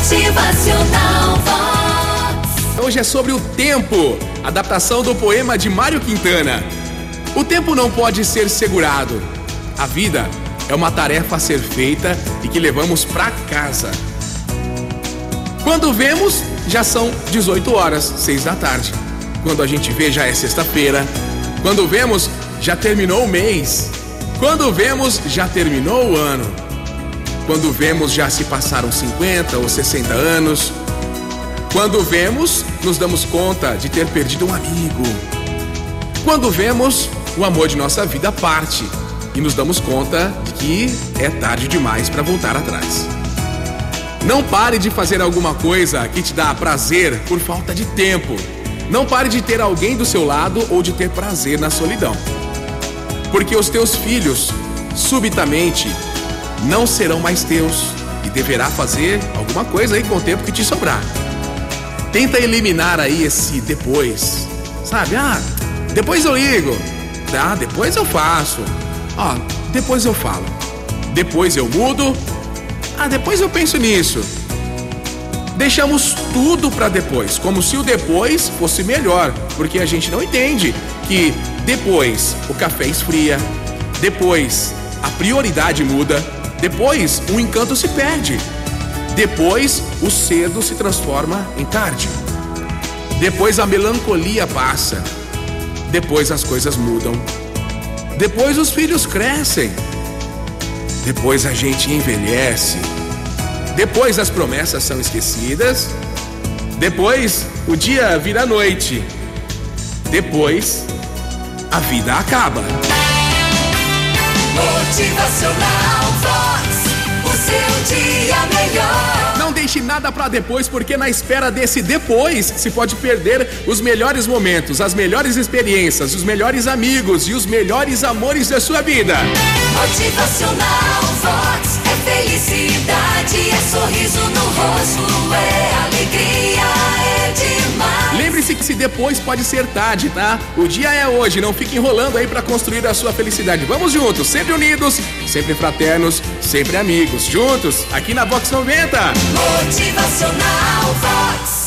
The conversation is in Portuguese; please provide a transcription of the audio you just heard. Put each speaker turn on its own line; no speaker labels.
Motivacional Vox.
Hoje é sobre o tempo, adaptação do poema de Mário Quintana. O tempo não pode ser segurado. A vida é uma tarefa a ser feita e que levamos para casa. Quando vemos, já são 18 horas, 6 da tarde. Quando a gente vê, já é sexta-feira. Quando vemos, já terminou o mês. Quando vemos, já terminou o ano. Quando vemos, já se passaram 50 ou 60 anos. Quando vemos, nos damos conta de ter perdido um amigo. Quando vemos, o amor de nossa vida parte e nos damos conta de que é tarde demais para voltar atrás. Não pare de fazer alguma coisa que te dá prazer por falta de tempo. Não pare de ter alguém do seu lado ou de ter prazer na solidão. Porque os teus filhos, subitamente, não serão mais teus e deverá fazer alguma coisa aí com o tempo que te sobrar. Tenta eliminar aí esse depois. Sabe? Ah, depois eu ligo. Ah, depois eu faço. Ah, depois eu falo. Depois eu mudo. Ah, depois eu penso nisso. Deixamos tudo para depois, como se o depois fosse melhor, porque a gente não entende que depois o café esfria, depois a prioridade muda, depois o encanto se perde, depois o cedo se transforma em tarde, depois a melancolia passa, depois as coisas mudam, depois os filhos crescem, depois a gente envelhece, depois as promessas são esquecidas, depois o dia vira noite, depois a vida acaba.
Motivacional
deixe nada pra depois, porque na espera desse depois se pode perder os melhores momentos, as melhores experiências, os melhores amigos e os melhores amores da sua vida.
Motivacional Vox. É felicidade, é sorriso no rosto, demais.
Lembre-se que se depois pode ser tarde, tá? O dia é hoje, não fique enrolando aí pra construir a sua felicidade. Vamos juntos, sempre unidos, sempre fraternos, sempre amigos. Juntos, aqui na Vox 90.
Motivacional Vox.